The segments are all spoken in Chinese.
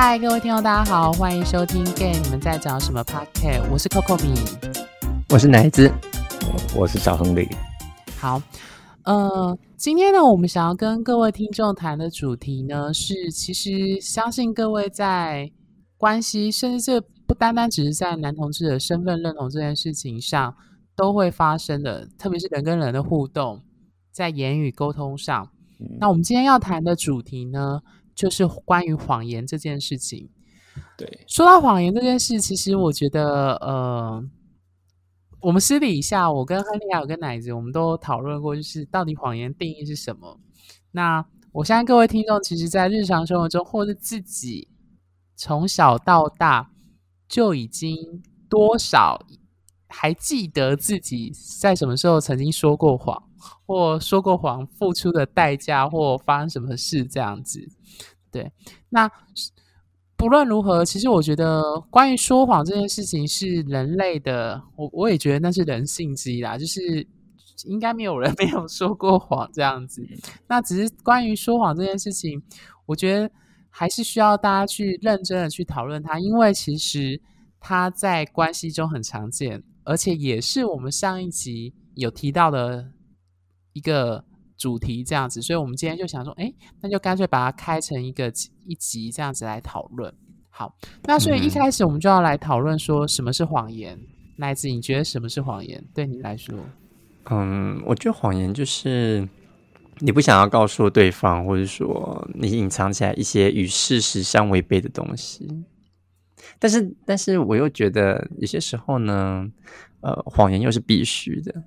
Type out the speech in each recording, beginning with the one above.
嗨，各位听众，大家好，欢迎收听《Gay 你们在讲什么 Podcast》，我是 Coco 米，我是奶子，我是小亨利。好，呃，今天呢，我们想要跟各位听众谈的主题呢，是其实相信各位在关系，甚至这不单单只是在男同志的身份认同这件事情上都会发生的，特别是人跟人的互动，在言语沟通上。那我们今天要谈的主题呢？就是关于谎言这件事情。对，说到谎言这件事，其实我觉得，呃，我们私底下，我跟亨利还有跟奶子，我们都讨论过，就是到底谎言定义是什么。那我相信各位听众，其实，在日常生活中，或是自己从小到大，就已经多少还记得自己在什么时候曾经说过谎。或说过谎付出的代价，或发生什么事这样子，对。那不论如何，其实我觉得关于说谎这件事情是人类的，我我也觉得那是人性之一啦。就是应该没有人 没有说过谎这样子。那只是关于说谎这件事情，我觉得还是需要大家去认真的去讨论它，因为其实它在关系中很常见，而且也是我们上一集有提到的。一个主题这样子，所以我们今天就想说，哎，那就干脆把它开成一个一集这样子来讨论。好，那所以一开始我们就要来讨论说什么是谎言。乃子，你觉得什么是谎言？对你来说，嗯，我觉得谎言就是你不想要告诉对方，或者说你隐藏起来一些与事实相违背的东西。但是，但是我又觉得有些时候呢，呃，谎言又是必须的，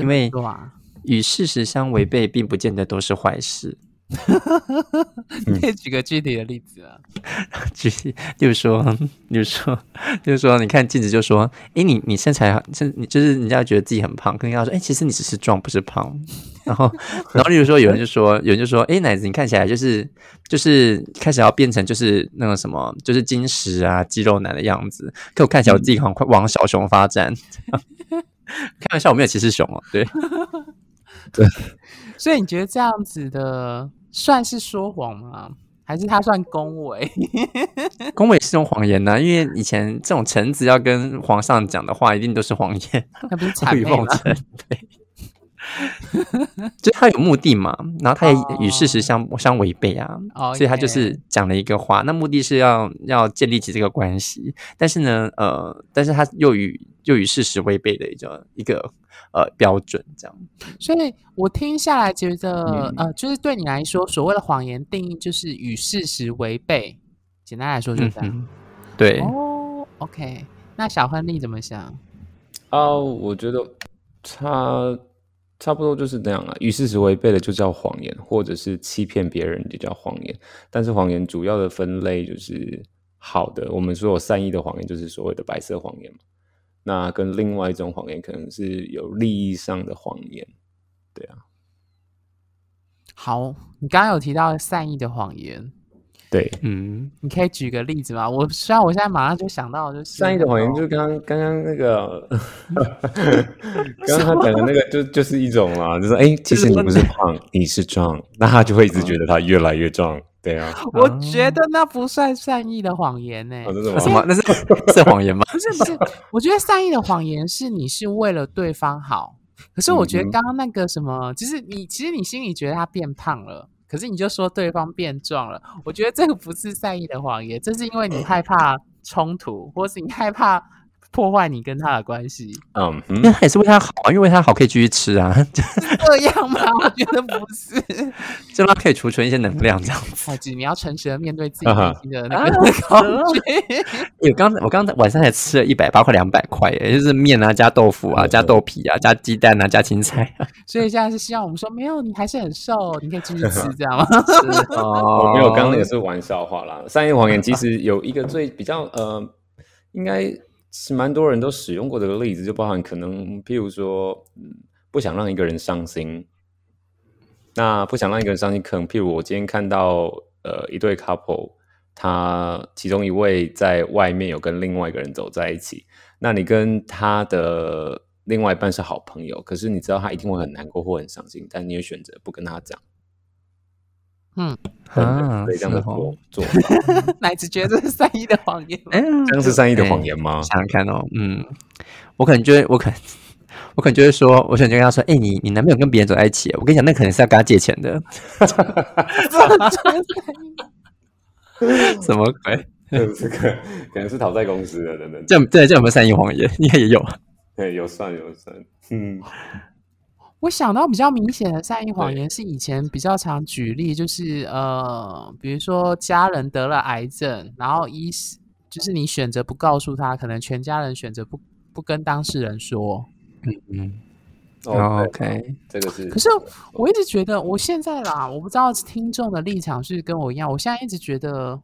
因为。与事实相违背，并不见得都是坏事。你可以举个具体的例子啊？举，例如说，例如说，例如说，你看镜子，就说：“哎，你你身材，身你就是人家觉得自己很胖，可能要说：‘哎，其实你只是壮，不是胖。’然后，然后，例如说，有人就说，有人就说：‘哎，奶子，你看起来就是就是开始要变成就是那个什么，就是金石啊，肌肉男的样子。’可我看起来我自己好像快往小熊发展。开玩笑，我没有歧视熊哦，对。”对，所以你觉得这样子的算是说谎吗？还是他算恭维？恭维是种谎言呢？因为以前这种臣子要跟皇上讲的话，一定都是谎言，那不是 谄媚吗？对，就他有目的嘛，然后他也与事实相相违背啊，所以他就是讲了一个话，那目的是要要建立起这个关系，但是呢，呃，但是他又与又与事实违背的一个一个。呃，标准这样，所以我听下来觉得，呃，就是对你来说，所谓的谎言定义就是与事实违背。简单来说就是这样。对哦，OK。那小亨利怎么想？啊，我觉得差差不多就是这样啊。与事实违背的就叫谎言，或者是欺骗别人就叫谎言。但是谎言主要的分类就是好的，我们说有善意的谎言，就是所谓的白色谎言嘛。那跟另外一种谎言可能是有利益上的谎言，对啊。好，你刚刚有提到善意的谎言，对，嗯，你可以举个例子吗？我虽然我现在马上就想到，就是善意的谎言，就是刚刚刚刚那个，刚刚他讲的那个，就就是一种啊，就是哎，其实你不是胖，你是壮，那他就会一直觉得他越来越壮。对啊，我觉得那不算善意的谎言呢。什么？那是是谎言吗？不是不是，我觉得善意的谎言是你是为了对方好。可是我觉得刚刚那个什么，就是你其实你心里觉得他变胖了，可是你就说对方变壮了。我觉得这个不是善意的谎言，这是因为你害怕冲突，或是你害怕。破坏你跟他的关系，嗯，那也是为他好啊，因为为他好可以继续吃啊，这样吗？我觉得不是，这样可以储存一些能量，这样子。你要诚实的面对自己内心的那个恐惧。我刚我刚才晚上才吃了一百八块两百块，也就是面啊，加豆腐啊，加豆皮啊，加鸡蛋啊，加青菜。所以现在是希望我们说，没有，你还是很瘦，你可以继续吃，这样吗？哦，没有，刚刚也是玩笑话啦。商业谎言其实有一个最比较呃，应该。是蛮多人都使用过这个例子，就包含可能，譬如说，不想让一个人伤心。那不想让一个人伤心，可能譬如我今天看到，呃，一对 couple，他其中一位在外面有跟另外一个人走在一起，那你跟他的另外一半是好朋友，可是你知道他一定会很难过或很伤心，但你也选择不跟他讲。嗯，啊，对这样的做做法，奶子觉得这是善意的谎言吗？哎，这样是善意的谎言吗？想想看哦，嗯，我可能就会，我可能，我可能就会说，我可能就跟他说，哎、你你男朋友跟别人走在一起，我跟你讲，那可能是要跟他借钱的，什么鬼？这个可能是讨债公司的等等，这样这这有没有善意谎言？应该也有。对，有算有算，嗯，我想到比较明显的善意谎言是以前比较常举例，就是呃，比如说家人得了癌症，然后医师就是你选择不告诉他，可能全家人选择不不跟当事人说。嗯嗯，OK，这个是，可是我一直觉得，我现在啦，我不知道听众的立场是跟我一样，我现在一直觉得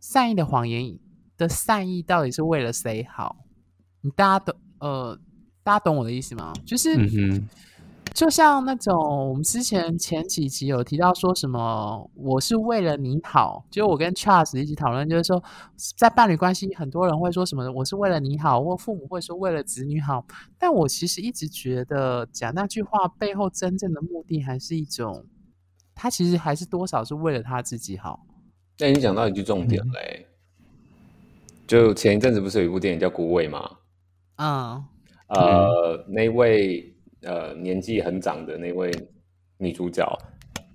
善意的谎言的善意到底是为了谁好？你大家懂呃，大家懂我的意思吗？就是。嗯哼，就像那种我们之前前几集有提到说什么，我是为了你好，就我跟 Charles 一起讨论，就是说在伴侣关系，很多人会说什么我是为了你好，或父母会说为了子女好，但我其实一直觉得讲那句话背后真正的目的还是一种，他其实还是多少是为了他自己好。那你讲到一句重点嘞，就前一阵子不是有一部电影叫《孤味》吗？嗯呃，那位呃年纪很长的那位女主角，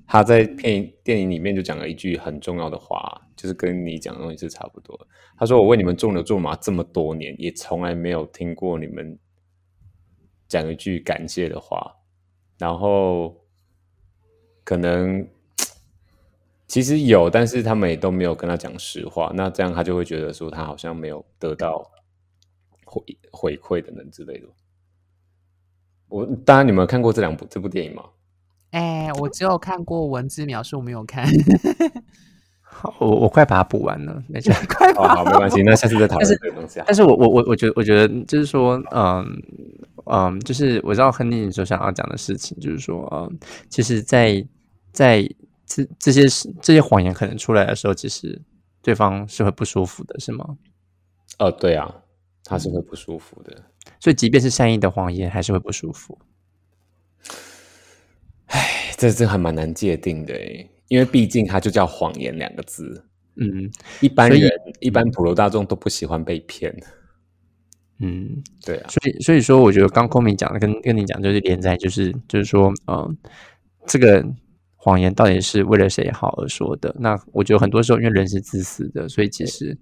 她在片电影里面就讲了一句很重要的话，就是跟你讲的东西是差不多。她说：“我为你们种牛做马这么多年，也从来没有听过你们讲一句感谢的话。”然后可能 其实有，但是他们也都没有跟他讲实话。那这样他就会觉得说，他好像没有得到回回馈等等之类的。我当然，你们有看过这两部这部电影吗？哎、我只有看过文字描述，没有看。好，我我快把它补完了，没事。哦，好，没关系，那下次再讨论这个东西啊。但是我我我我觉得我觉得就是说，嗯嗯，就是我知道亨利你所想要讲的事情，就是说，嗯，其实在，在这这些这些谎言可能出来的时候，其实对方是会不舒服的，是吗？哦，对啊，他是会不舒服的。所以，即便是善意的谎言，还是会不舒服。哎，这这还蛮难界定的诶，因为毕竟它就叫谎言两个字，嗯一般人一般普罗大众都不喜欢被骗。嗯，对啊，所以所以说，我觉得刚空明讲的跟跟你讲就是连在，就是就是说，嗯，这个谎言到底是为了谁好而说的？那我觉得很多时候，因为人是自私的，所以其实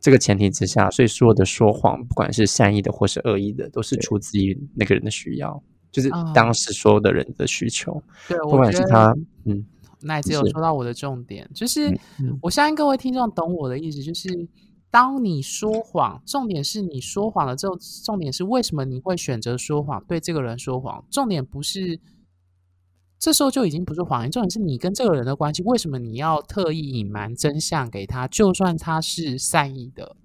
这个前提之下，所以所有的说谎，不管是善意的或是恶意的，都是出自于那个人的需要，就是啊当时所有的人的需求，对，不管是他，嗯那只有是说到我的重点，就是我相信各位听众懂我的意思，就是当你说谎，重点是你说谎了之后，重点是为什么你会选择说谎，对这个人说谎，重点不是这时候就已经不是谎言，重点是你跟这个人的关系，为什么你要特意隐瞒真相给他，就算他是善意的，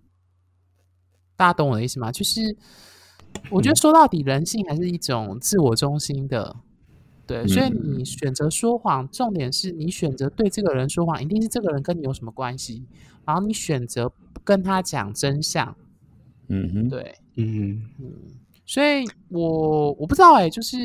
大家懂我的意思吗？就是我觉得说到底，人性还是一种自我中心的。对，所以嗯你选择说谎，重点是你选择对这个人说谎，一定是这个人跟你有什么关系，然后你选择不跟他讲真相。嗯哼，对，嗯所以我我不知道哎、就是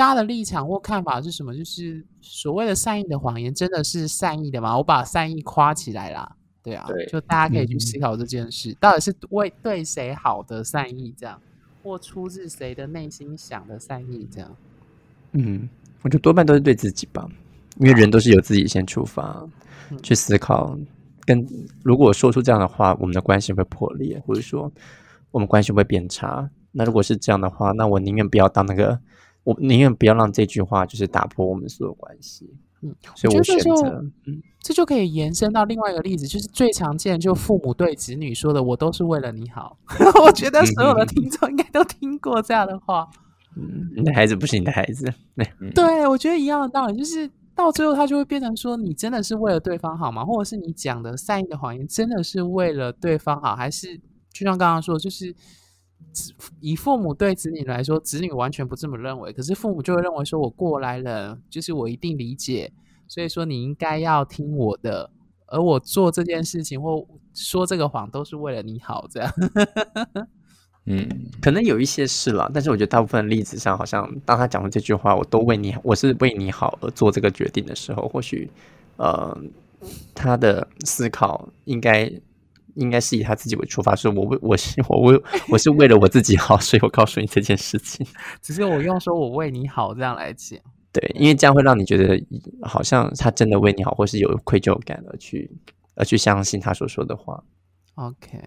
大家的立场或看法是什么？就是所谓的善意的谎言，真的是善意的吗？我把善意夸起来啦，对啊，对就大家可以去嗯思考这件事，到底是为对谁好的善意，这样，或出自谁的内心想的善意，这样。嗯，我觉得多半都是对自己吧，因为人都是由自己先出发嗯去思考，跟如果说出这样的话，我们的关系会破裂，或者说我们关系会变差。那如果是这样的话，那我宁愿不要当那个，我宁愿不要让这句话就是打破我们所有关系。嗯，所以我选择，嗯这就可以延伸到另外一个例子，就是最常见，就父母对子女说的“我都是为了你好 ”。我觉得所有的听众应该都听过这样的话。嗯，你的孩子不是你的孩子，对，我觉得一样的道理，就是到最后他就会变成说，你真的是为了对方好吗？或者是你讲的善意的谎言真的是为了对方好，还是就像刚刚说，就是子以父母对子女来说，子女完全不这么认为，可是父母就会认为说我过来人，就是我一定理解，所以说你应该要听我的，而我做这件事情或说这个谎都是为了你好，这样。嗯，可能有一些是啦，但是我觉得大部分例子上，好像当他讲出这句话，我都为你，我是为你好而做这个决定的时候，或许，呃，他的思考应该应该是以他自己为出发，说我为我是我为我是为了我自己好，所以我告诉你这件事情。只是我用说我为你好这样来讲，对，因为这样会让你觉得好像他真的为你好，或是有愧疚感而去而去相信他所说的话。OK，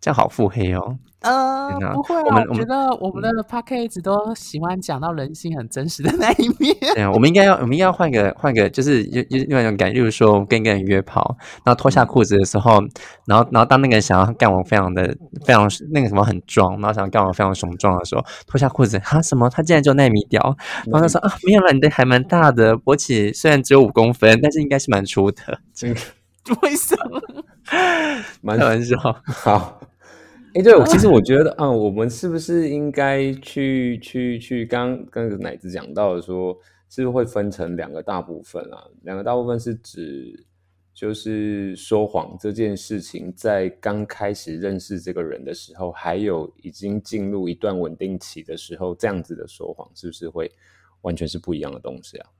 这样好腹黑哦。呃不会啊，我们我觉得我们的 p a c k a g e 都喜欢讲到人性很真实的 那一面。对啊，我们应该要，我们应该要换个换个，就是有有另外一种感觉，例如说，我跟一个人约炮，然后脱下裤子的时候，然后然后当那个人想要干我非常的非常那个什么很壮，然后想要干我非常雄壮的时候，脱下裤子，哈什么？他竟然就奈米屌，然后他说啊没有了，你的还蛮大的，勃起虽然只有五公分，但是应该是蛮粗的，这个 为什么？蛮开玩笑。好。哎，对，其实我觉得啊，我们是不是应该去去去，刚刚跟奶子讲到的说，是不是会分成两个大部分啊？两个大部分是指就是说谎这件事情，在刚开始认识这个人的时候，还有已经进入一段稳定期的时候，这样子的说谎，是不是会完全是不一样的东西啊？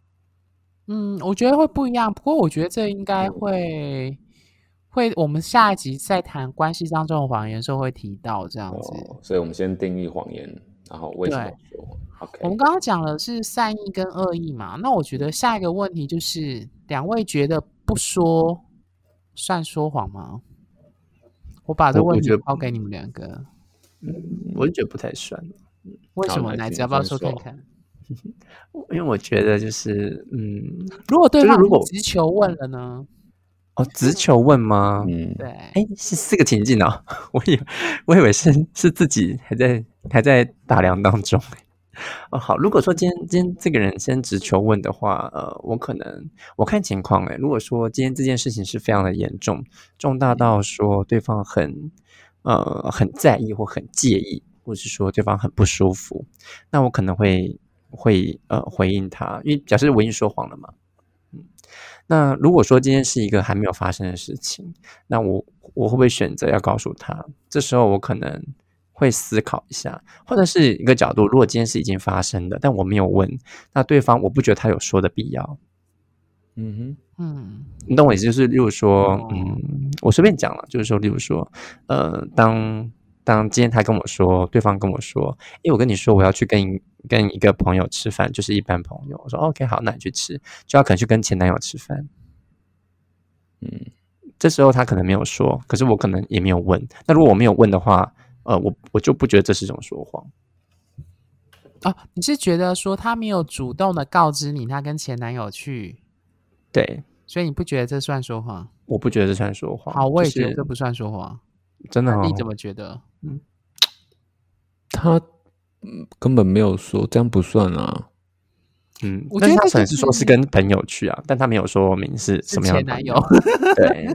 嗯，我觉得会不一样，不过我觉得这应该会会，我们下一集在谈关系当中的谎言的时候会提到这样子。哦，所以我们先定义谎言，然后为什么说？OK，我们刚刚讲的是善意跟恶意嘛，那我觉得下一个问题就是，两位觉得不说算说谎吗？我把这个问题抛给你们两个，我就觉得不太算，为什么？来请奶子要不要说看看？因为我觉得就是嗯，如果对方如果直球问了呢？哦，直球问吗？嗯，对，哎，是四个情境哦，我以为我以为是是自己还在还在打量当中。哦，好，如果说今天今天这个人先直球问的话，呃，我可能我看情况哎。如果说今天这件事情是非常的严重，重大到说对方很呃很在意或很介意，或是说对方很不舒服，那我可能会会呃回应他，因为表示我已经说谎了嘛。嗯，那如果说今天是一个还没有发生的事情，那我我会不会选择要告诉他？这时候我可能会思考一下，或者是一个角度，如果今天是已经发生的，但我没有问，那对方我不觉得他有说的必要。嗯哼嗯你懂我意思？就是例如说，哦嗯，我随便讲了，就是说，例如说，呃，当当今天他跟我说，对方跟我说，诶，我跟你说我要去跟一跟一个朋友吃饭，就是一般朋友，我说 OK 好，那你去吃，就要可能去跟前男友吃饭。嗯，这时候他可能没有说，可是我可能也没有问。那如果我没有问的话，呃，我我就不觉得这是一种说谎。哦，你是觉得说他没有主动的告知你他跟前男友去，对，所以你不觉得这算说谎？我不觉得这算说谎。好，我也就是觉得这不算说谎。真的、哦。你怎么觉得？他嗯根本没有说，这样不算啊。嗯，我觉得这就可能是说是是跟朋友去啊，但他没有说明是是什么样的前男友。对，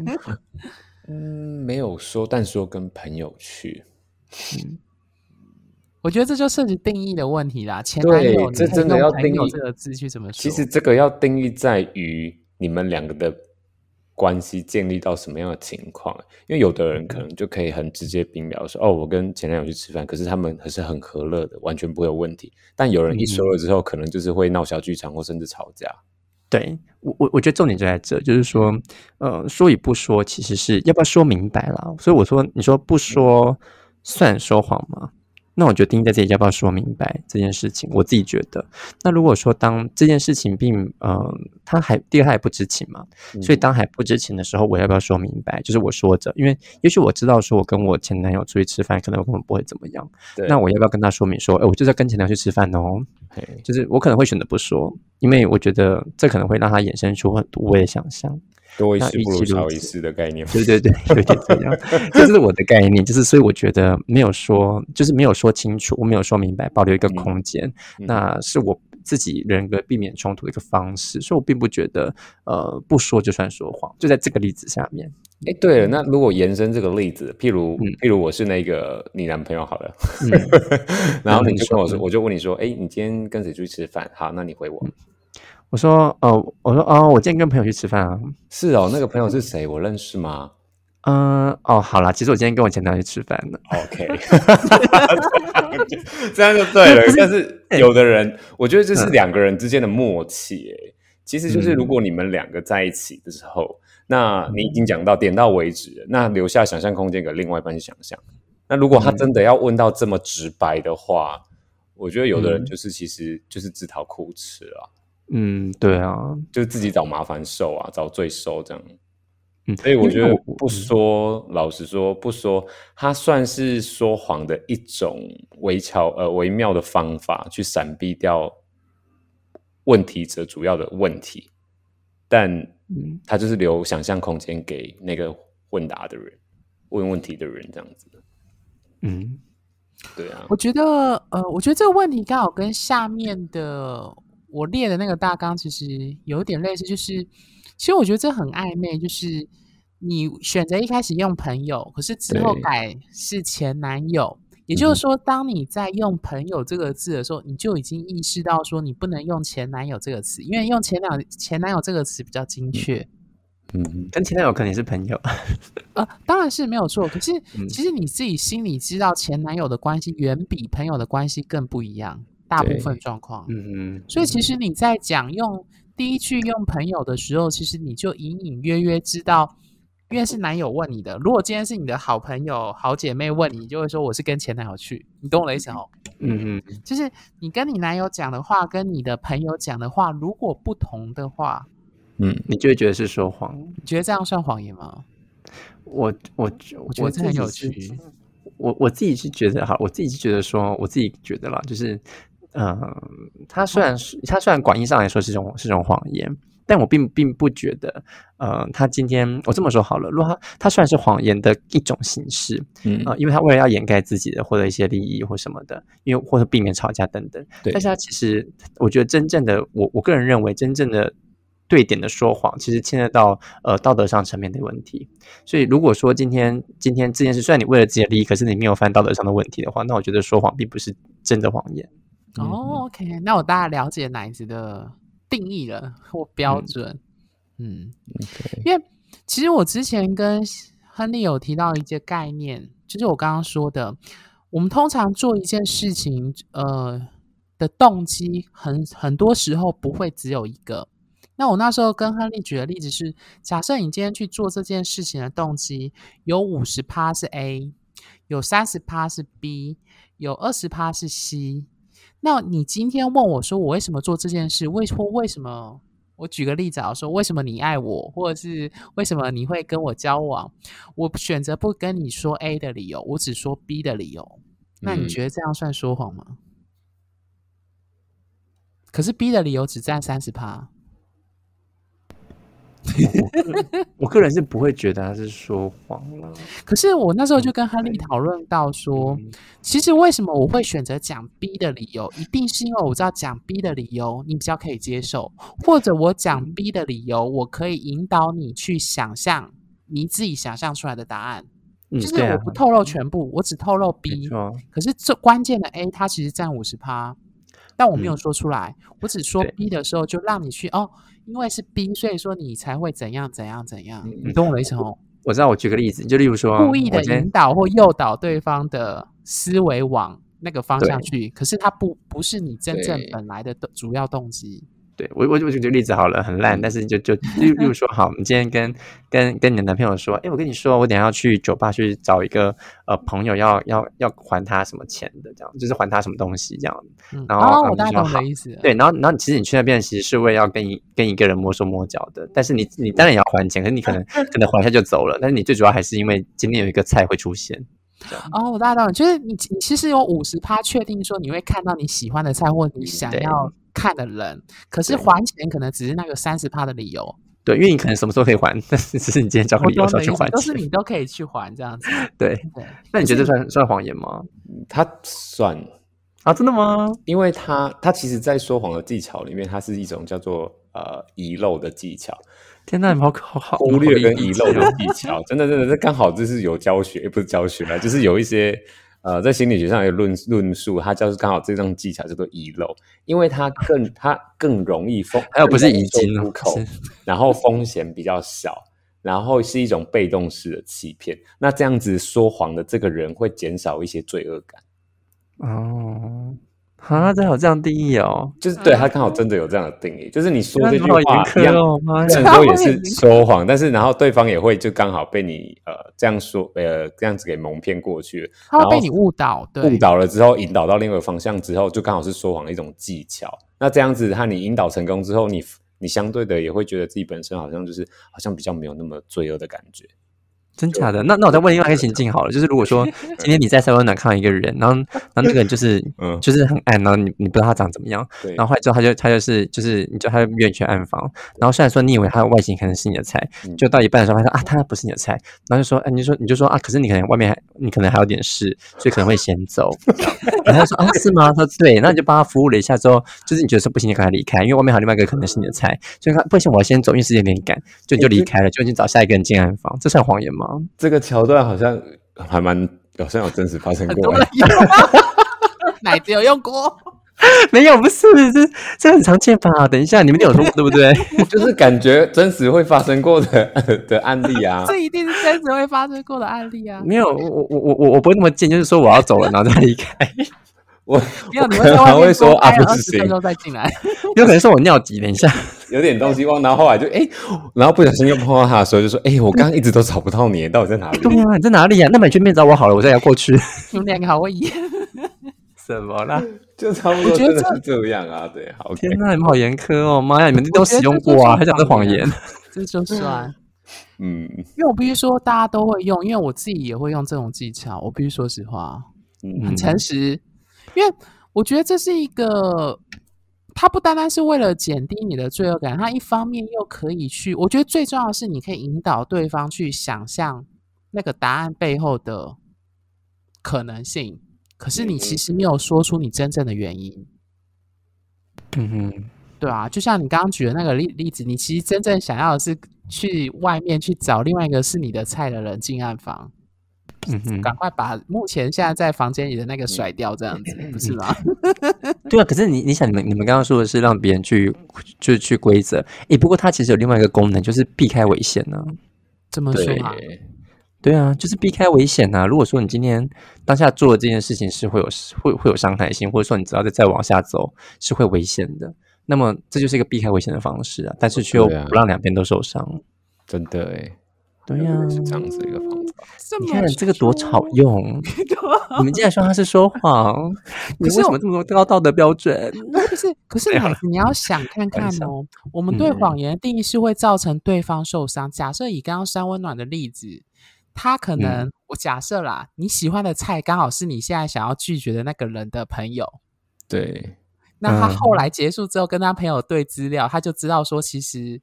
嗯，没有说，但说跟朋友去。我觉得这就涉及定义的问题啦。前对男友，这真的要定义这个字去怎么说？其实这个要定义在于你们两个的关系建立到什么样的情况，因为有的人可能就可以很直接明了说，哦，我跟前男友去吃饭，可是他们还是很和乐的，完全不会有问题。但有人一说了之后，可能就是会闹小剧场或甚至吵架。对我我我觉得重点就在这，就是说，呃，说与不说其实是要不要说明白啦。所以我说，你说不说算说谎吗？那我觉得定义在这里要不要说明白这件事情，我自己觉得。那如果说当这件事情并呃，他还第二他还不知情嘛，所以当还不知情的时候，我要不要说明白？就是我说着，因为也许我知道说我跟我前男友出去吃饭，可能我根本不会怎么样。对那我要不要跟他说明说，哎，我就在跟前男友去吃饭哦？嘿就是我可能会选择不说，因为我觉得这可能会让他衍生出很多我的想象。多一事不如少一事的概念。对对对，有点这样，这是我的概念。就是所以我觉得没有说，就是没有说清楚，我没有说明白，保留一个空间，嗯那是我自己人格避免冲突的一个方式。所以我并不觉得，呃，不说就算说谎。就在这个例子下面，哎，对了，那如果延伸这个例子，譬如嗯譬如我是那个你男朋友好了，嗯然后嗯你就跟我说，嗯我就问你说，哎，你今天跟谁出去吃饭？好，那你回我。我说，哦，我说，哦，我今天跟朋友去吃饭啊。是哦，那个朋友是谁？我认识吗嗯、哦，好啦，其实我今天跟我前男友去吃饭了。？OK，这样就对了。但是有的人，我觉得这是两个人之间的默契。哎，其实就是如果你们两个在一起的时候，那你已经讲到点到为止了，那留下想象空间给另外一半去想象。那如果他真的要问到这么直白的话，我觉得有的人就是其实就是自讨苦吃啊。嗯，对啊，就自己找麻烦受啊，找罪受这样。嗯，所以我觉得不说，老实说不说，它算是说谎的一种微巧呃微妙的方法，去闪避掉问题者主要的问题。但嗯，他就是留想象空间给那个问答的人、问问题的人这样子。嗯，对啊，我觉得呃，我觉得这个问题刚好跟下面的我列的那个大纲其实有点类似，就是。其实我觉得这很暧昧，就是你选择一开始用朋友，可是之后改是前男友，也就是说，当你在用朋友这个字的时候，你就已经意识到说你不能用前男友这个词，因为用前男前男友这个词比较精确。嗯，跟前男友肯定是朋友。呃，当然是没有错，可是其实你自己心里知道，前男友的关系远比朋友的关系更不一样，大部分状况。嗯嗯。所以其实你在讲用。第一句用朋友的时候，其实你就隐隐约约知道，因为是男友问你的。如果今天是你的好朋友、好姐妹问你，你就会说我是跟前男友去。你懂我的意思哦？嗯嗯，就是你跟你男友讲的话，跟你的朋友讲的话，如果不同的话，嗯，你就会觉得是说谎。你觉得这样算谎言吗？我我我觉得这很有趣。我我自己是觉得哈，我自己是觉得说，我自己觉得啦，就是。嗯，他虽然是他虽然广义上来说是种是种谎言，但我并并不觉得，呃，他今天我这么说好了，如果他他虽然是谎言的一种形式，嗯。啊，因为他为了要掩盖自己的获得一些利益或什么的，因为或者避免吵架等等，对，但是他其实我觉得真正的我我个人认为真正的对点的说谎，其实牵涉到呃道德上层面的问题，所以如果说今天今天这件事虽然你为了自己的利益，可是你没有犯道德上的问题的话，那我觉得说谎并不是真的谎言。哦，OK，那我大概了解奶子的定义了 或标准。嗯，因为其实我之前跟亨利有提到一些概念，就是我刚刚说的，我们通常做一件事情，呃，的动机很很多时候不会只有一个。那我那时候跟亨利举的例子是，假设你今天去做这件事情的动机有五十趴是 A，有三十趴是 B，有二十趴是 C。那你今天问我说我为什么做这件事？为或为什么？我举个例子啊，说为什么你爱我，或者是为什么你会跟我交往？我选择不跟你说 A 的理由，我只说 B 的理由。那你觉得这样算说谎吗？可是 B 的理由只占三十趴。我个人是不会觉得他是说谎了。可是我那时候就跟亨利讨论到说，其实为什么我会选择讲 B 的理由，一定是因为我知道讲 B 的理由你比较可以接受，或者我讲 B 的理由，我可以引导你去想象你自己想象出来的答案。就是我不透露全部，我只透露 B。可是这关键的 A 它其实占五十趴，但我没有说出来，我只说 B 的时候就让你去哦。因为是 B，所以说你才会怎样怎样怎样，你懂我的意思哦？我知道，我举个例子，就例如说，故意的引导或诱导对方的思维往那个方向去，可是他不不是你真正本来的主要动机。对我，我我举个例子好了，很烂，但是就就例例如说，好，你今天跟跟跟你的男朋友说，哎，我跟你说，我等下要去酒吧去找一个呃朋友，要要要还他什么钱的，这样就是还他什么东西这样。然后我大概懂的意思。对，然后然后其实你去那边其实是为要跟一跟一个人摸手摸脚的，但是你你当然也要还钱，可是你可能 可能还一下就走了，但是你最主要还是因为今天有一个菜会出现。哦，我大概懂，就是你你其实有五十趴确定说你会看到你喜欢的菜或你想要。看的人，可是还钱可能只是那个三十趴的理由。对，因为你可能什么时候可以还，但是只是你今天找个理由去还，都是你都可以去还这样子。对对，那你觉得算算谎言吗？他算啊，真的吗？因为他他其实，在说谎的技巧里面，它是一种叫做呃遗漏的技巧。天呐，好好好，忽略跟遗漏的技巧，真的真的，这刚好就是有教学，不是教学啊，就是有一些。呃，在心理学上有论论述，它就是刚好这种技巧叫做遗漏，因为它更它更容易封，还有不是遗精出口，然后风险比较小，然后是一种被动式的欺骗。那这样子说谎的这个人会减少一些罪恶感。哦，啊，这好这样定义哦，就是对他刚好真的有这样的定义，就是你说这句话一样，苛哦，妈虽呀！然说也 是说谎，但是然后对方也会就刚好被你呃这样说呃这样子给蒙骗过去了，然后他会被你误导，对，误导了之后，引导到另外一个方向之后，就刚好是说谎的一种技巧。那这样子，和你引导成功之后，你你相对的也会觉得自己本身好像就是好像比较没有那么罪恶的感觉。真假的？那那我再问另外一个情境好了，就是如果说 今天你在塞温暖看到一个人，然后然后那个人就是 嗯。就是很暗，然后你你不知道他长怎么样，然后后来之后他就他就是就是你就他约你去暗访，然后虽然说你以为他的外形可能是你的菜，嗯就到一半的时候他说啊他不是你的菜，然后就说哎、你就说你就说啊可是你可能外面还你可能还有点事，所以可能会先走，然后他说啊是吗？他说对，那你就帮他服务了一下之后，就是你觉得说不行，你赶快离开，因为外面还有另外一个可能是你的菜，所以他不行我要先走，因为时间有点赶，就你就离开了，就已经找下一个人进暗房，这算谎言吗？这个桥段好像还蛮好像有真实发生过 奶子有用过，没有，不是，这这很常见吧？等一下，你们有说过 对不对？就是感觉真实会发生过的 的案例啊。这一定是真实会发生过的案例啊！没有，我我我我我不会那么贱，就是说我要走了，然后再离开。我 没有，你可会在外面能会说啊不行二十分钟再进来。有可能是我尿急，等一下。有点东西忘，然后后来就哎、然后不小心又碰到他的时候，就说哎、我刚刚一直都找不到你，到底在哪里？对啊、你在哪里呀、那么你去面找我好了，我再要过去。你们两个好会演，什么啦？就差不多真的是这样啊。对，好，天哪，你们好严苛哦！妈呀，你们都使用过啊，还讲是谎言？这就算。嗯因为我必须说，大家都会用，因为我自己也会用这种技巧。我必须说实话，嗯很诚实，因为我觉得这是一个，它不单单是为了减低你的罪恶感，它一方面又可以去，我觉得最重要的是，你可以引导对方去想象那个答案背后的可能性。可是你其实没有说出你真正的原因，嗯哼，对啊，就像你刚刚举的那个例例子，你其实真正想要的是去外面去找另外一个是你的菜的人进暗房，嗯哼，赶快把目前现在在房间里的那个甩掉，这样子不是吗？对啊。可是你你想，你们你们刚刚说的是让别人去就去规则，诶，不过它其实有另外一个功能，就是避开危险呢、这么说对啊，对啊，就是避开危险呐、如果说你今天当下做的这件事情是会有会会有伤害性，或者说你只要再再往下走是会危险的，那么这就是一个避开危险的方式啊。但是却又不让两边都受伤。真的哎，对呀、是这样子一个方法。你看这个多说好用！你们竟然说他是说谎，你为什么这么高道德标准？不是，可是 你，你要想看看哦，我们对嗯谎言的定义是会造成对方受伤。假设以刚刚山温暖的例子，他可能、我假设啦，你喜欢的菜刚好是你现在想要拒绝的那个人的朋友，对，那他嗯后来结束之后跟他朋友对资料，他就知道说，其实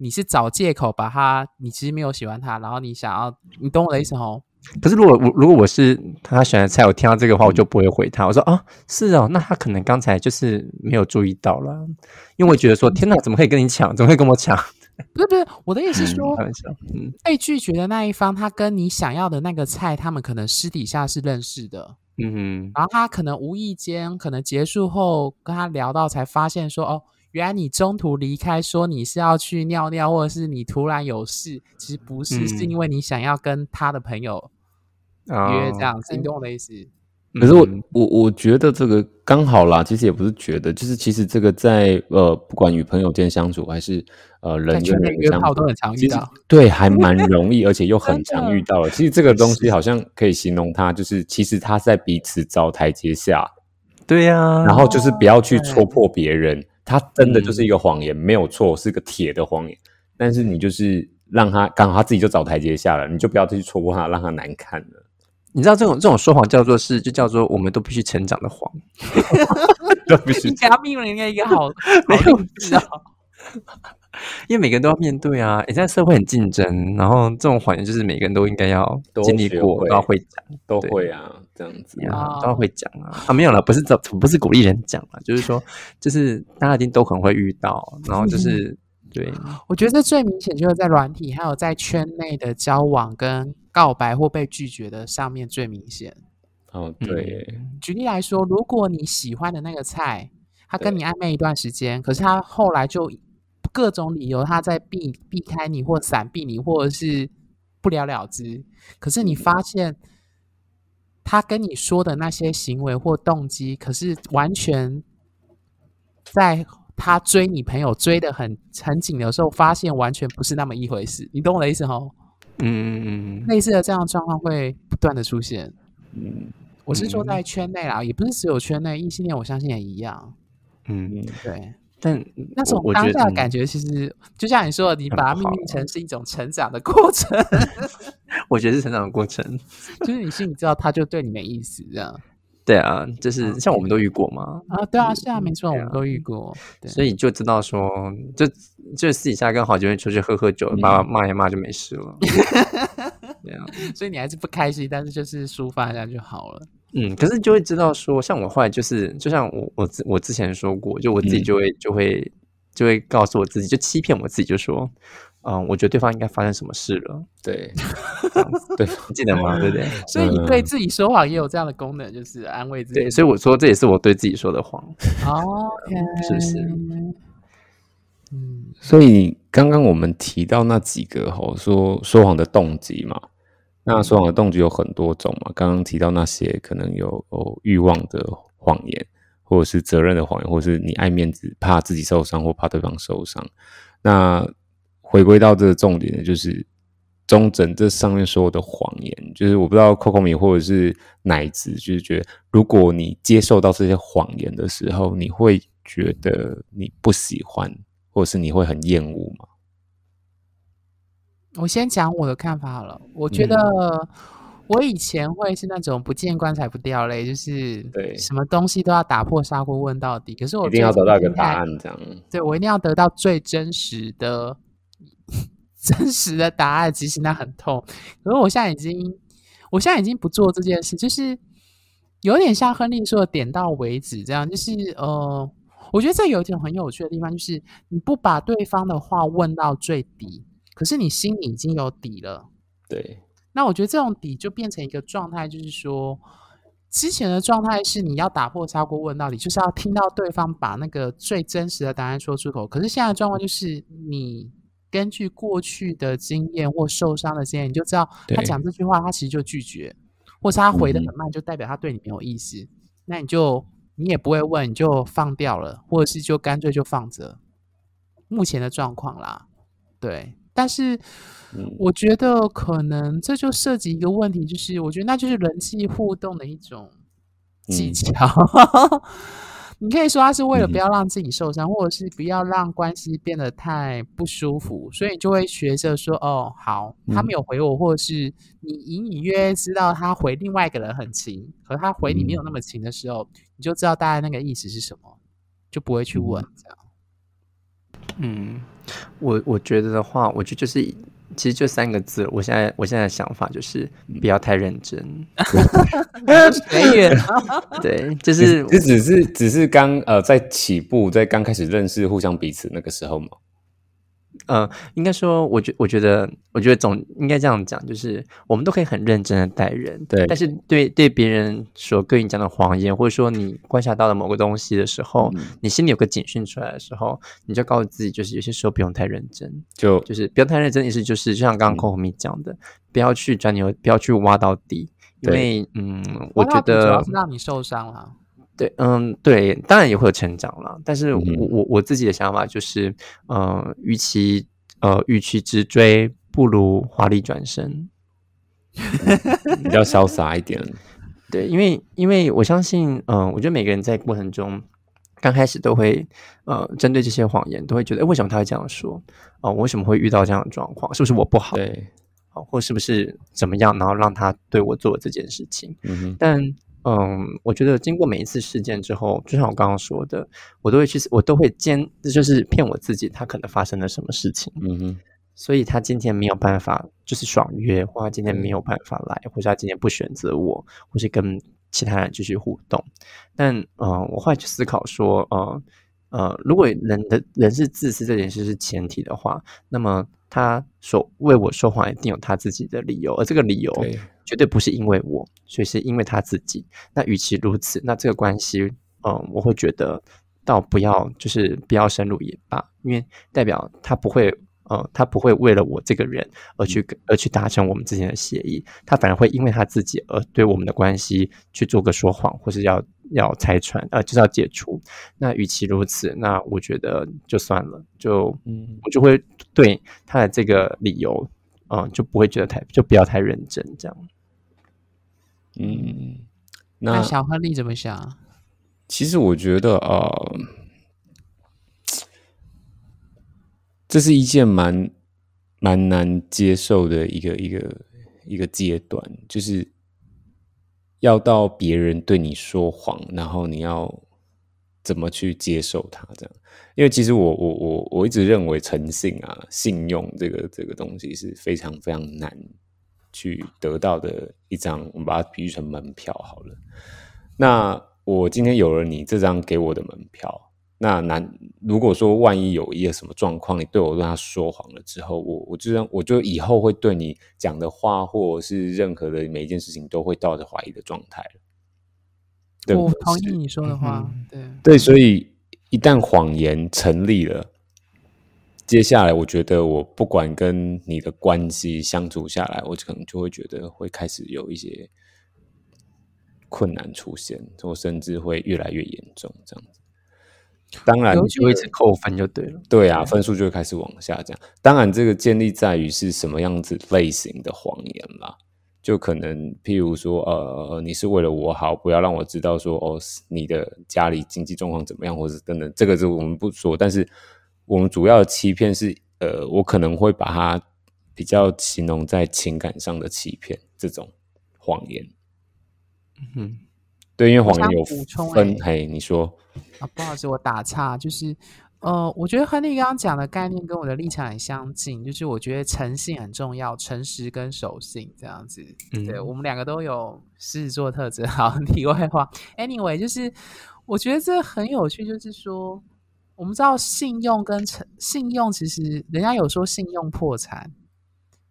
你是找借口把他，你其实没有喜欢他，然后你想要，你懂我的意思哦？可是如果我如果我是他选的菜，我听到这个话，我就不会回他。我说啊，是哦，那他可能刚才就是没有注意到了，因为我觉得说，天哪，怎么可以跟你抢？怎么会跟我抢？不是不是，我的意思是说被拒绝的那一方，他跟你想要的那个菜，他们可能私底下是认识的，嗯哼，然后他可能无意间，可能结束后跟他聊到，才发现说，哦，原来你中途离开，说你是要去尿尿，或者是你突然有事，其实不是，是嗯因为你想要跟他的朋友啊约这样子，你懂我的意思？可是我嗯我我觉得这个刚好啦，其实也不是觉得，就是其实这个在呃，不管与朋友间相处，还是呃人跟在圈内人相处都，很常遇到。对还蛮容易，而且又很常遇到了。其实这个东西好像可以形容它，就是其实他在彼此找台阶下，对呀、然后就是不要去戳破别人，他真的就是一个谎言，没有错，是个铁的谎言。但是你就是让他刚好他自己就找台阶下了，你就不要再去戳破他，让他难看了。你知道这种这种说谎叫做是，就叫做我们都必须成长的谎。都必须你给他命了人家一个好 好例子哦。因为每个人都要面对啊，现在社会很竞争，然后这种谎言就是每个人都应该要都经历过，都要会讲都对会啊，这样子。都要会讲啊。啊，没有了，不是这不是鼓励人讲啊，就是说，就是大家一定都可能会遇到，然后就是对，我觉得这最明显就是在软体，还有在圈内的交往跟告白或被拒绝的上面最明显。哦，对耶，举例来说，如果你喜欢的那个菜，他跟你暧昧一段时间，可是他后来就各种理由他在避避开你，或闪避你，或者是不了了之。可是你发现他跟你说的那些行为或动机，可是完全在他追你朋友追的很很紧的时候，发现完全不是那么一回事。你懂我的意思吼？嗯嗯嗯，类似的这样状况会不断的出现。嗯我是说在圈内啦，也不是只有圈内，异性恋我相信也一样。嗯，嗯，对，但那种当下的感觉，其实就像你说的，你把它命名成是一种成长的过程，我觉得是成长的过程。就是你心里知道他就对你没意思这样对啊，就是像我们都遇过嘛，啊。对啊，是啊，没错，我们都遇过。对，所以就知道说，就就私底下跟好姐妹出去喝喝酒，嗯把骂一骂就没事了。对啊，所以你还是不开心，但是就是抒发一下就好了。嗯，可是就会知道说，像我后来就是，就像我我之我之前说过，就我自己嗯就会、就会就会告诉我自己，就欺骗我自己，就说，嗯，我觉得对方应该发生什么事了，对，对，你记得吗？对不对？所以你对嗯自己说谎也有这样的功能，就是安慰自己。对，所以我说这也是我对自己说的谎。哦，OK，是不是？嗯，所以刚刚我们提到那几个吼说说谎的动机嘛，那说谎的动机有很多种嘛。刚刚提到那些可能有有欲望的谎言，或者是责任的谎言，或者是你爱面子，怕自己受伤或怕对方受伤。那回归到这个重点呢，就是中整这上面所有的谎言，就是我不知道 Coco 米或者是奶子，就是觉得如果你接受到这些谎言的时候，你会觉得你不喜欢，或者是你会很厌恶吗？我先讲我的看法好了。我觉嗯得我以前会是那种不见棺材不掉泪，就是对什么东西都要打破砂锅问到底。可是我一定要得到一个答案，这样。对我一定要得到最真实的、真实的答案，其实那很痛。可是我现在已经，我现在已经不做这件事，就是有点像亨利说的“点到为止”这样。就是呃，我觉得这有一点很有趣的地方，就是你不把对方的话问到最底，可是你心里已经有底了。对，那我觉得这种底就变成一个状态，就是说，之前的状态是你要打破砂锅问到底，就是要听到对方把那个最真实的答案说出口。可是现在的状况就是，你根据过去的经验或受伤的经验，你就知道他讲这句话，他其实就拒绝，或是他回的嗯很慢，就代表他对你没有意思。那你就你也不会问，你就放掉了，或者是就干脆就放着。目前的状况啦，对，但是。嗯，我觉得可能这就涉及一个问题，就是我觉得那就是人际互动的一种技巧嗯巧。你可以说他是为了不嗯要让自己受伤，或者是不要让关系变得太不舒服，所以你就会学着说：“哦，好，他嗯没有回我，或者是你隐隐约约知道他回另外一个人很勤，可他回你没有那么勤的时候，你就知道大概那个意思是什么，就不会去问这样。嗯，我我觉得的话，我觉得就是其实就三个字。我现在我现在的想法就是不要太认真。没远，对，就是这只是只是刚呃在起步，在刚开始认识互相彼此那个时候嘛。呃，应该说，我觉我觉得，我觉得总应该这样讲，就是我们都可以很认真的待人，对但是对对别人所跟你讲的谎言，或者说你观察到了某个东西的时候，嗯你心里有个警讯出来的时候，你就告诉自己，就是有些时候不用太认真，就就是不要太认真，意思就是就像刚刚嗯寇红米讲的，不要去钻牛，不要去挖到底，因对为嗯，我觉得是让你受伤了。对，嗯，对，当然也会有成长啦。但是我、嗯我我自己的想法就是，呃，与其呃与其直追，不如华丽转身。比较潇洒一点。对，因为因为我相信，嗯、我觉得每个人在过程中刚开始都会，呃，针对这些谎言，都会觉得，哎，为什么他会这样说？哦、我为什么会遇到这样的状况？是不是我不好？对，哦，或是不是怎么样，然后让他对我做这件事情？嗯哼，但嗯，我觉得经过每一次事件之后，就像我刚刚说的，我都会去，我都会坚，就是骗我自己，他可能发生了什么事情，嗯哼，所以他今天没有办法就是爽约，或他今天没有办法来，或者他今天不选择我，或是跟其他人继续互动。但呃，我后来去思考说，呃呃，如果人的人是自私这件事是前提的话，那么他所为我说谎一定有他自己的理由，而这个理由对，绝对不是因为我，所以是因为他自己。那与其如此，那这个关系，嗯，我会觉得倒不要，就是不要深入也罢，因为代表他不会，呃，他不会为了我这个人而去而去达成我们之间的协议，他反而会因为他自己而对我们的关系去做个说谎，或是要要拆穿，呃，就是要解除。那与其如此，那我觉得就算了，就嗯，我就会对他的这个理由，嗯，就不会觉得太就不要太认真这样。嗯，那小亨利怎么想？其实我觉得，呃，这是一件蛮蛮难接受的一个一个一个阶段，就是要到别人对你说谎，然后你要怎么去接受他这样？因为其实我我我我一直认为诚信啊、信用这个这个东西是非常非常难。去得到的一张，我们把它比喻成门票好了。那我今天有了你这张给我的门票，那难如果说万一有一个什么状况，你对我跟他说谎了之后，我我就让我就以后会对你讲的话，或者是任何的每一件事情，都会抱着怀疑的状态我同意你说的话，对对，所以一旦谎言成立了。接下来，我觉得我不管跟你的关系相处下来，我可能就会觉得会开始有一些困难出现，或甚至会越来越严重这样子。当然，就一直扣分就对了。对啊，分数就会开始往下降。当然，这个建立在于是什么样子类型的谎言啦。就可能譬如说，呃，你是为了我好，不要让我知道说，哦，你的家里经济状况怎么样，或者等等，这个就我们不说，但是。我们主要的欺骗是，呃，我可能会把它比较形容在情感上的欺骗，这种谎言。嗯，对，因为谎言有分。嘿，你说啊，不好意思，我打岔，就是，呃，我觉得亨利刚刚讲的概念跟我的立场很相近，就是我觉得诚信很重要，诚实跟守信这样子。对我们两个都有狮子座特质。好，题外话，anyway，就是我觉得这很有趣，就是说。我们知道信用跟诚信用，其实人家有说信用破产，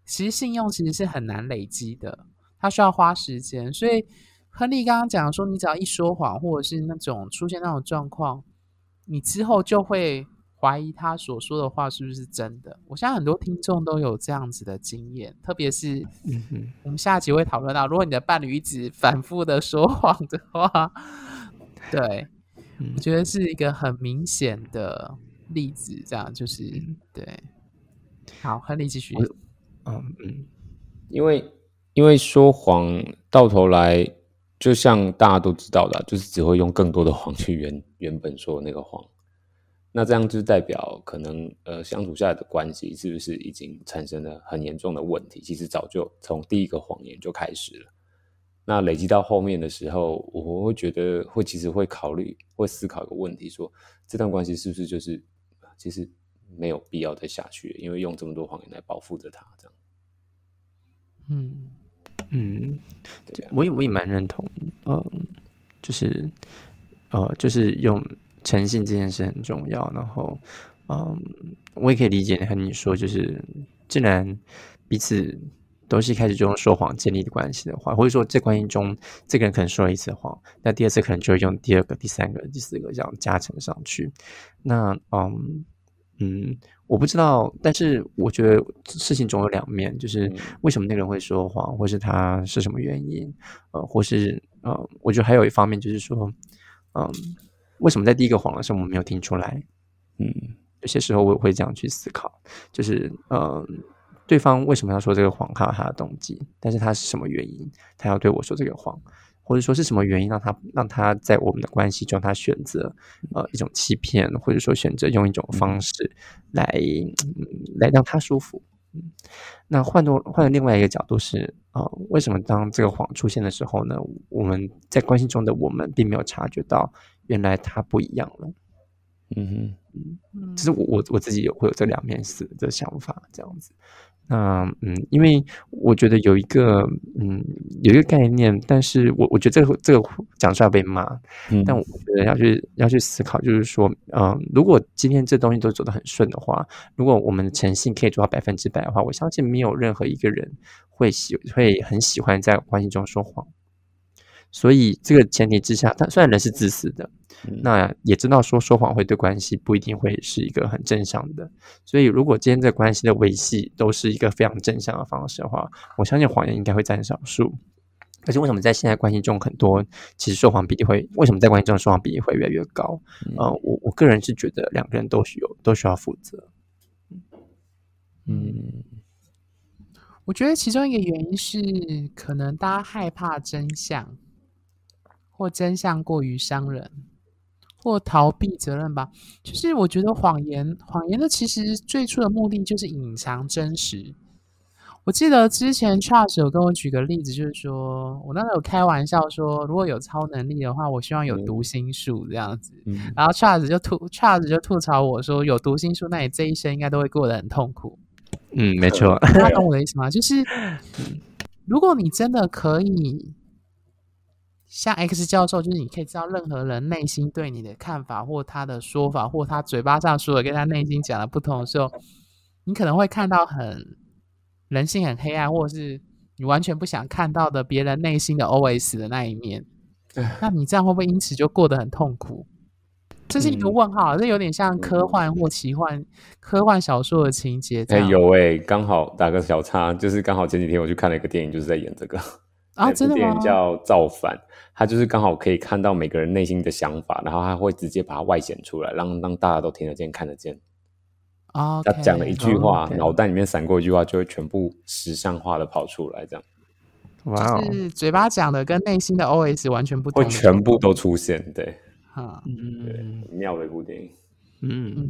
其实信用其实是很难累积的，它需要花时间。所以亨利刚刚讲说，你只要一说谎，或者是那种出现那种状况，你之后就会怀疑他所说的话是不是真的。我相信很多听众都有这样子的经验，特别是我们下集会讨论到，如果你的伴侣一直反复的说谎的话，对。我觉得是一个很明显的例子，这样就是对。好，亨利继续。嗯嗯，因为因为说谎到头来，就像大家都知道的，就是只会用更多的谎去原 原本说的那个谎。那这样就代表可能呃相处下来的关系是不是已经产生了很严重的问题？其实早就从第一个谎言就开始了。那累积到后面的时候，我会觉得会其实会考虑，会思考一个问题：说这段关系是不是就是其实没有必要再下去，因为用这么多谎言来保护着他，这样。嗯嗯，我也我也蛮认同，嗯，就是呃，就是用诚信这件事很重要。然后，嗯，我也可以理解和你说，就是既然彼此。都是一开始就用说谎建立的关系的话，或者说这关系中，这个人可能说了一次谎，那第二次可能就会用第二个、第三个、第四个这样加成上去。那嗯嗯，我不知道，但是我觉得事情总有两面，就是为什么那个人会说谎，或是他是什么原因，呃，或是呃，我觉得还有一方面就是说，嗯，为什么在第一个谎的时候我们没有听出来？嗯，有些时候我会这样去思考，就是嗯。对方为什么要说这个谎？有他的动机，但是他是什么原因？他要对我说这个谎，或者说是什么原因让他让他在我们的关系中，他选择呃一种欺骗，或者说选择用一种方式来来让他舒服。那换到换另外一个角度是啊，为什么当这个谎出现的时候呢？我们在关系中的我们并没有察觉到，原来他不一样了。嗯哼，嗯，其实我我我自己有会有这两面思的想法，这样子。那嗯，因为我觉得有一个嗯有一个概念，但是我我觉得这个这个讲出来被骂，但我觉得要去要去思考，就是说，嗯，如果今天这东西都走得很顺的话，如果我们的诚信可以做到百分之百的话，我相信没有任何一个人会喜会很喜欢在关系中说谎。所以这个前提之下，他虽然人是自私的，那也知道说说谎会对关系不一定会是一个很正向的。所以如果今天这关系的维系都是一个非常正向的方式的话，我相信谎言应该会占少数。可是为什么在现在关系中很多其实说谎比例会为什么在关系中说谎比例会越来越高？呃，我我个人是觉得两个人都需有都需要负责。嗯，我觉得其中一个原因是可能大家害怕真相，或真相过于伤人，或逃避责任吧。就是我觉得谎言，谎言的其实最初的目的就是隐藏真实。我记得之前 Charles 有跟我举个例子，就是说我那时候有开玩笑说，如果有超能力的话，我希望有读心术这样子。然后 Charles 就吐 Charles 就吐槽我说，有读心术，那你这一生应该都会过得很痛苦。嗯，没错。他懂我的意思吗？就是 如果你真的可以像 X 教授，就是你可以知道任何人内心对你的看法，或他的说法，或他嘴巴上说的跟他内心讲的不同的时候，你可能会看到很。人性很黑暗，或者是你完全不想看到的别人内心的 OS 的那一面，对那你这样会不会因此就过得很痛苦？这是一个问号，这有点像科幻或奇幻、科幻小说的情节。哎，有哎，刚好打个小叉，就是刚好前几天我去看了一个电影，就是在演这个啊，真的电影叫《造反》，他就是刚好可以看到每个人内心的想法，然后他会直接把它外显出来，让让大家都听得见、看得见。啊，他讲了一句话，脑袋里面闪过一句话，就会全部实像化的跑出来，这样。哇，是嘴巴讲的跟内心的 OS 完全不同，会全部都出现，对，哈，对，妙的一部电影。嗯嗯，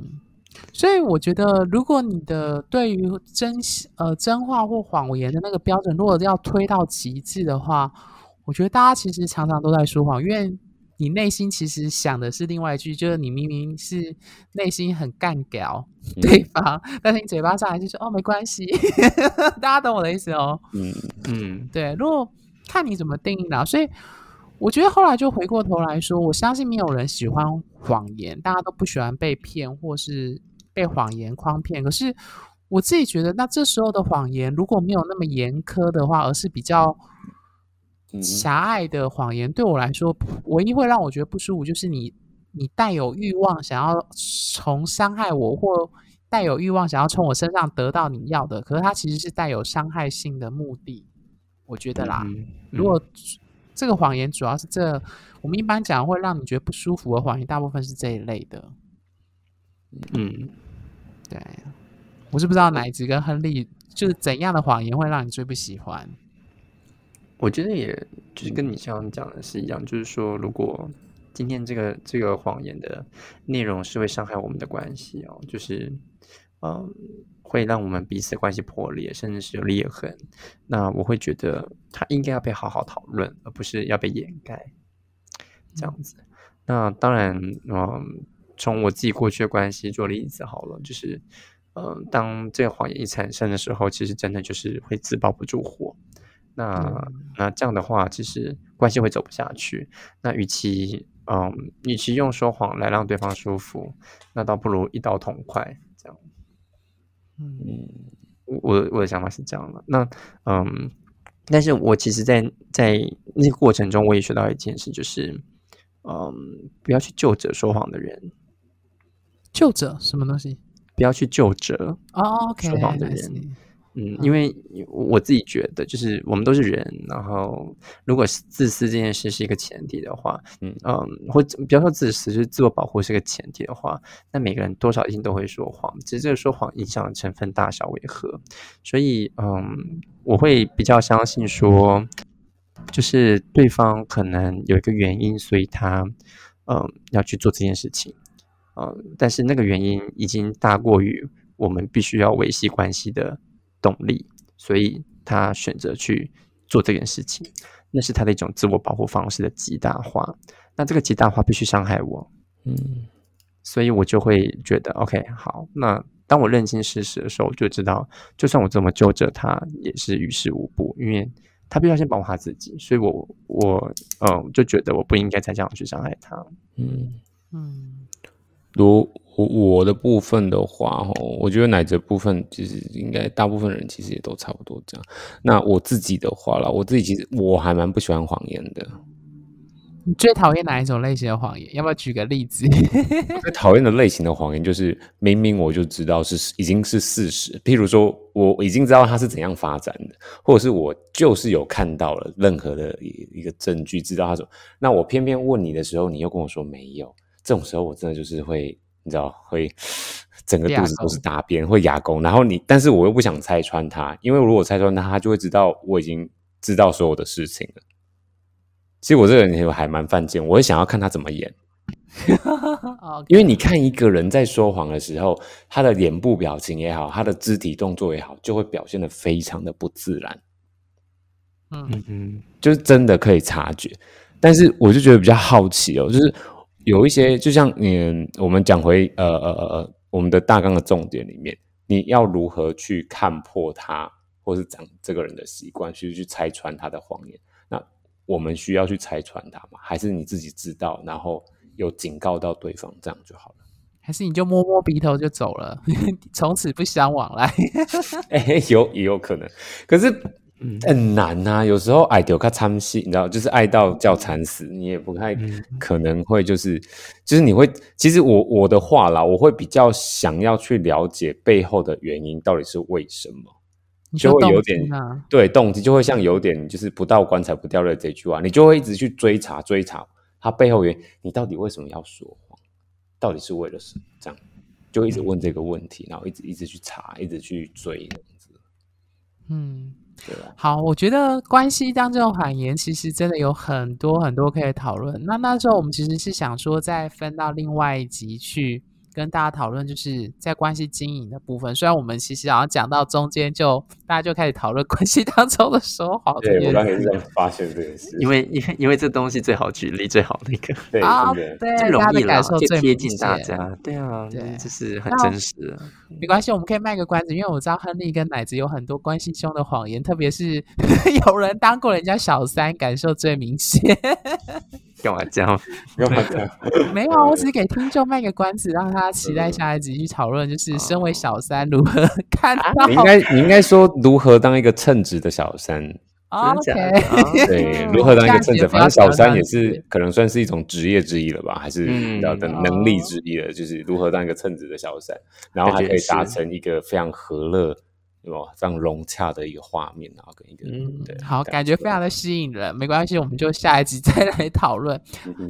所以我觉得，如果你的对于真呃真话或谎言的那个标准，如果要推到极致的话，我觉得大家其实常常都在说谎，因为。你内心其实想的是另外一句，就是你明明是内心很干屌对方，但是你嘴巴上还是说哦没关系，大家懂我的意思哦。嗯嗯，对，如果看你怎么定义了，所以我觉得后来就回过头来说，我相信没有人喜欢谎言，大家都不喜欢被骗或是被谎言诓骗。可是我自己觉得，那这时候的谎言如果没有那么严苛的话，而是比较。狭隘的谎言对我来说，唯一会让我觉得不舒服，就是你你带有欲望，想要从伤害我，或带有欲望想要从我身上得到你要的，可是它其实是带有伤害性的目的。我觉得啦，如果这个谎言主要是这，我们一般讲会让你觉得不舒服的谎言，大部分是这一类的。嗯，对，我是不知道奶子跟亨利就是怎样的谎言会让你最不喜欢。我觉得也就是跟你刚讲的是一样，就是说，如果今天这个这个谎言的内容是会伤害我们的关系哦，就是嗯，会让我们彼此关系破裂，甚至是有裂痕，那我会觉得它应该要被好好讨论，而不是要被掩盖这样子。那当然，嗯，从我自己过去的关系做例子好了，就是嗯，当这个谎言一产生的时候，其实真的就是会自爆不住火。那那这样的话，其实关系会走不下去。那与其嗯，与其用说谎来让对方舒服，那倒不如一刀痛快。这样，嗯，我我的想法是这样的。那嗯，但是我其实，在在那个过程中，我也学到一件事，就是嗯，不要去救责说谎的人。救责什么东西？不要去救责哦说谎的人。嗯，因为我自己觉得，就是我们都是人，然后如果是自私这件事是一个前提的话，嗯嗯，或不要说自私，就是自我保护是个前提的话，那每个人多少一定都会说谎，只是这个说谎影响的成分大小为何？所以，嗯，我会比较相信说，就是对方可能有一个原因，所以他嗯要去做这件事情，嗯，但是那个原因已经大过于我们必须要维系关系的。动力，所以他选择去做这件事情，那是他的一种自我保护方式的极大化。那这个极大化必须伤害我，嗯，所以我就会觉得，OK，好。那当我认清事实的时候，我就知道，就算我这么救着他，也是于事无补，因为他必须要先保护他自己。所以我，我，嗯，就觉得我不应该再这样去伤害他。嗯嗯，如。我我的部分的话，哈，我觉得奶子部分其实应该大部分人其实也都差不多这样。那我自己的话啦，我自己其实我还蛮不喜欢谎言的，你最讨厌哪一种类型的谎言？要不要举个例子？最讨厌的类型的谎言就是明明我就知道是已经是事实，譬如说我已经知道它是怎样发展的，或者是我就是有看到了任何的一个证据，知道它什么，那我偏偏问你的时候，你又跟我说没有，这种时候我真的就是会，你知道会整个肚子都是大便，会牙弓，然后你，但是我又不想拆穿他，因为如果拆穿他，他就会知道我已经知道所有的事情了。其实我这个人也还蛮犯贱，我会想要看他怎么演，因为你看一个人在说谎的时候，他的脸部表情也好，他的肢体动作也好，就会表现的非常的不自然。嗯嗯，就是真的可以察觉，但是我就觉得比较好奇哦，就是有一些，就像你，我们讲回呃呃呃我们的大纲的重点里面，你要如何去看破他，或是讲这个人的习惯，去去拆穿他的谎言。那我们需要去拆穿他吗？还是你自己知道，然后有警告到对方，这样就好了？还是你就摸摸鼻头就走了，从此不相往来？哎，有也有可能，可是很难啊。有时候爱丢卡参戏，你知道，就是爱到叫惨死，你也不太可能会就是，就是你会，其实我我的话啦，我会比较想要去了解背后的原因到底是为什么。就会有点对动机，就会像有点就是不到棺材不掉泪这句话，你就会一直去追查追查他背后原你到底为什么要说谎，到底是为了什么？这样就一直问这个问题，然后一直一直去查，一直去追这样子。嗯，好，我觉得关系当中谎言其实真的有很多很多可以讨论。那那时候我们其实是想说再分到另外一集去。跟大家讨论，就是在关系经营的部分。虽然我们其实好像讲到中间，就大家就开始讨论关系当中的说谎。对我刚才在发现这件事，因为因为因为这东西最好举例，最好那个对对，最容易感受最贴近大家。对啊，对，这是很真实的。没关系，我们可以卖个关子，因为我知道亨利跟奶子有很多关系中的谎言，特别是 有人当过人家小三，感受最明显。干嘛这样？干嘛这样？没有，我只是给听众卖个关子，让他期待下一集去讨论，就是身为小三如何看到。你应该你应该说如何当一个称职的小三。OK，对，如何当一个称职？反正小三也是可能算是一种职业之一了吧，还是要的能力之一了，就是如何当一个称职的小三，然后还可以达成一个非常和乐。有非常融洽的一个画面，然后跟一个嗯，对，好，感觉非常的吸引人。没关系，我们就下一集 再来讨论。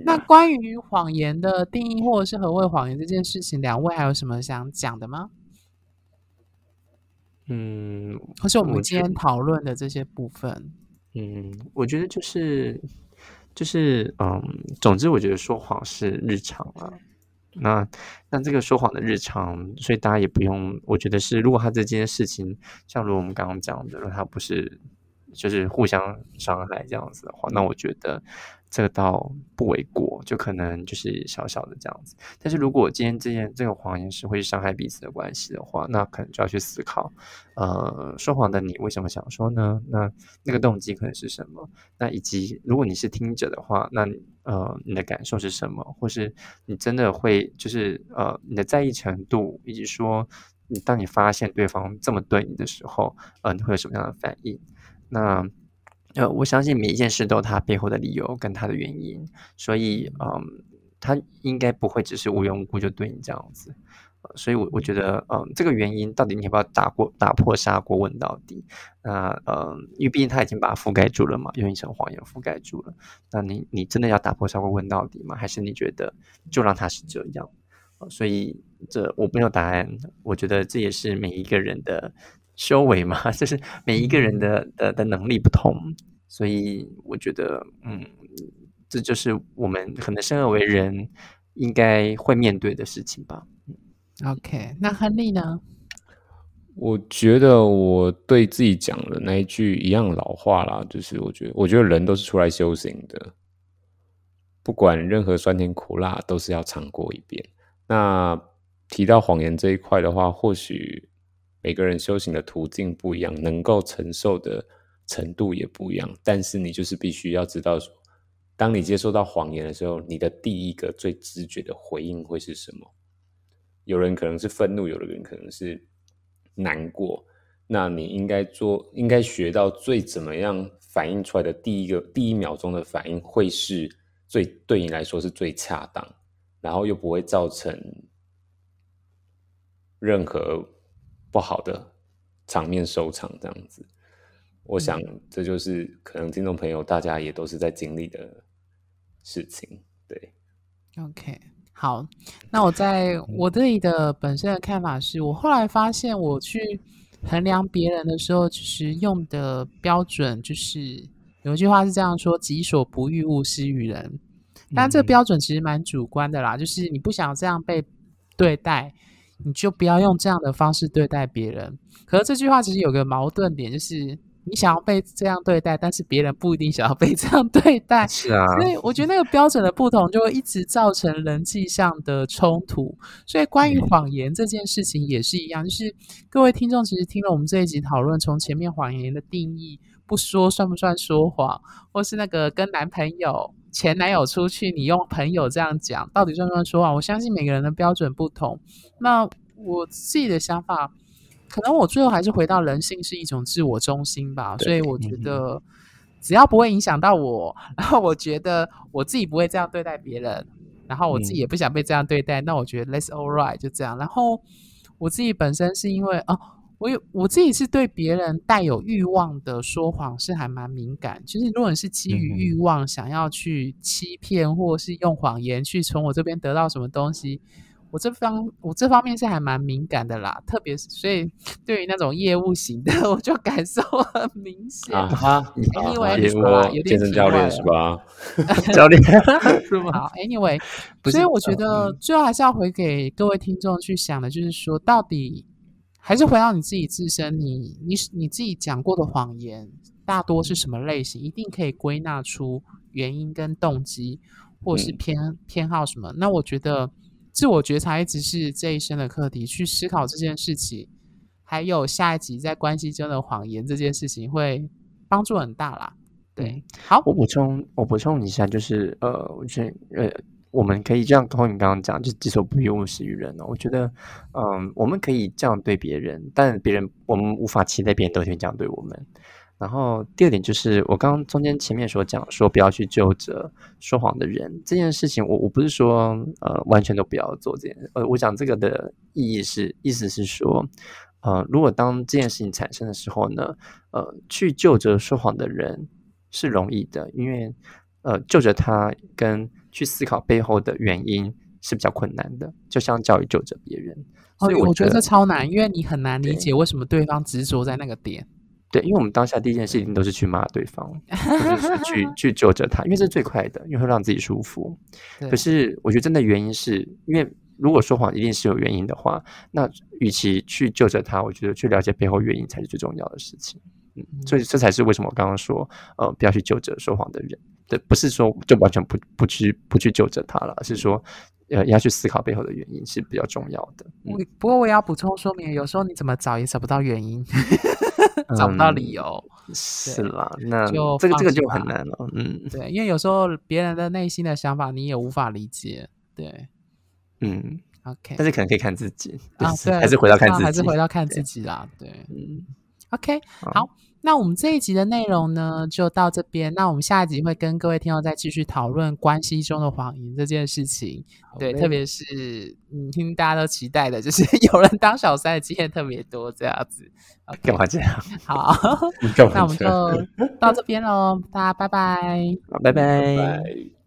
那关于谎言的定义，或者是何谓谎言这件事情，两位还有什么想讲的吗？嗯，或是我们今天讨论的这些部分？嗯，我觉得就是就是嗯，总之，我觉得说谎是日常啊。那那这个说谎的日常，所以大家也不用，我觉得是，如果他这件事情，像如我们刚刚讲的，如果他不是就是互相伤害这样子的话，那我觉得。这个倒不为过，就可能就是小小的这样子。但是如果今天这件这个谎言是会伤害彼此的关系的话，那可能就要去思考，呃，说谎的你为什么想说呢？那那个动机可能是什么？那以及如果你是听者的话，那呃，你的感受是什么？或是你真的会就是呃，你的在意程度，以及说你当你发现对方这么对你的时候，呃，你会有什么样的反应？那。呃，我相信每一件事都有它背后的理由跟它的原因，所以，嗯，他应该不会只是无缘无故就对你这样子，所以，我我觉得，嗯，这个原因到底你要不要打过打破砂锅问到底？那，嗯，因为毕竟他已经把它覆盖住了嘛，用一层谎言覆盖住了。那你你真的要打破砂锅问到底吗？还是你觉得就让他是这样？所以，这我没有答案。我觉得这也是每一个人的。修为嘛，就是每一个人的的的能力不同，所以我觉得，嗯，这就是我们可能生而为人应该会面对的事情吧。OK，那亨利呢？我觉得我对自己讲的那一句一样老话啦，就是我觉得，我觉得人都是出来修行的，不管任何酸甜苦辣，都是要尝过一遍。那提到谎言这一块的话，或许。每个人修行的途径不一样，能够承受的程度也不一样。但是你就是必须要知道，说当你接受到谎言的时候，你的第一个最直觉的回应会是什么？有人可能是愤怒，有的人可能是难过。那你应该做，应该学到最怎么样反应出来的第一个第一秒钟的反应会是最对你来说是最恰当，然后又不会造成任何不好的场面收场，这样子。我想这就是可能听众朋友大家也都是在经历的事情。对，OK，好，那我在我这里的本身的看法是，我后来发现我去衡量别人的时候，其实用的标准就是有一句话是这样说：“己所不欲，勿施于人。”但这个标准其实蛮主观的啦，就是你不想这样被对待，你就不要用这样的方式对待别人。可是这句话其实有个矛盾点，就是。你想要被这样对待，但是别人不一定想要被这样对待。是啊，所以我觉得那个标准的不同，就会一直造成人际上的冲突。所以关于谎言这件事情也是一样，就是各位听众其实听了我们这一集讨论，从前面谎言的定义，不说算不算说谎，或是那个跟男朋友、前男友出去，你用朋友这样讲，到底算不算说谎？我相信每个人的标准不同。那我自己的想法。可能我最后还是回到人性是一种自我中心吧，所以我觉得只要不会影响到我，然后我觉得我自己不会这样对待别人，然后我自己也不想被这样对待，那我觉得 let's all right 就这样。然后我自己本身是因为哦，我有我自己是对别人带有欲望的说谎是还蛮敏感，就是如果你是基于欲望想要去欺骗或是用谎言去从我这边得到什么东西。我这方我这方面是还蛮敏感的啦，特别是所以 对于那种业务型的，我就感受很明显啊哈。Anyway，有点教练是吧？教练 是吗？好，Anyway，所以我觉得最后还是要回给各位听众去想的，就是说到底还是回到你自己自身，你你你自己讲过的谎言大多是什么类型？一定可以归纳出原因跟动机，或是偏偏好什么？那我觉得。自我觉察一直是这一生的课题，去思考这件事情，还有下一集在关系中的谎言这件事情，会帮助很大啦。对，好，我补充，我补充一下，就是呃，我觉得呃，我们可以这样，跟你刚刚讲，就己所不欲，勿施于人哦。我觉得，嗯，我们可以这样对别人，但别人我们无法期待别人都会这样对我们。然后第二点就是，我刚刚中间前面所讲说不要去救着说谎的人这件事情，我我不是说呃完全都不要做这件，呃，我讲这个的意义是，意思是说，呃，如果当这件事情产生的时候呢，呃，去救着说谎的人是容易的，因为呃救着他跟去思考背后的原因是比较困难的，就像教育救着别人，所以我觉得这超难，因为你很难理解为什么对方执着在那个点。对，因为我们当下第一件事情都是去骂对方，或者是去 去揪着他，因为这是最快的，因为会让自己舒服。可是我觉得真的原因是因为，如果说谎一定是有原因的话，那与其去救着他，我觉得去了解背后原因才是最重要的事情。嗯，所以这才是为什么我刚刚说，呃，不要去救着说谎的人。对，不是说就完全不不去不去救着他了，而是说，呃，要去思考背后的原因是比较重要的。不过我也要补充说明，有时候你怎么找也找不到原因。找不到理由，是啦，那就这个这个就很难了，嗯，对，因为有时候别人的内心的想法你也无法理解，对，嗯，OK，但是可能可以看自己啊，对，还是回到看自己，还是回到看自己啦，对，嗯，OK，好。那我们这一集的内容呢，就到这边。那我们下一集会跟各位听众再继续讨论关系中的谎言这件事情。对，特别是嗯，听大家都期待的，就是有人当小三的经验特别多，这样子。干嘛这样？好，那我们就到这边喽，大家拜拜，拜拜。